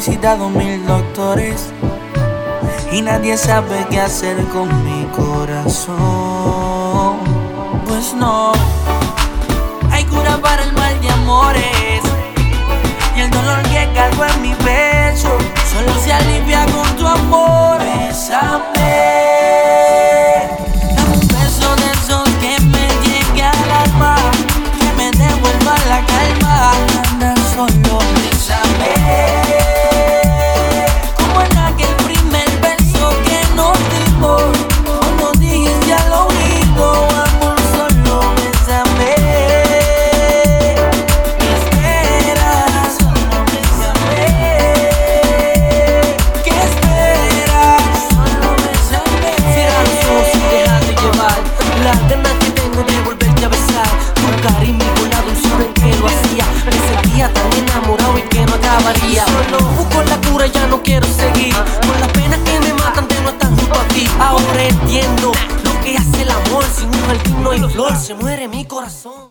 visitado mil doctores y nadie sabe qué hacer con mi corazón. Pues no, hay cura para el mal de amores y el dolor que cargo en mi pecho solo se alivia con tu amor. Bésame. Acabaría. Solo busco la cura, ya no quiero seguir. Con las penas que me matan de no estar junto a ti. Ahora entiendo lo que hace el amor. Sin un jardín no hay flor, se muere mi corazón.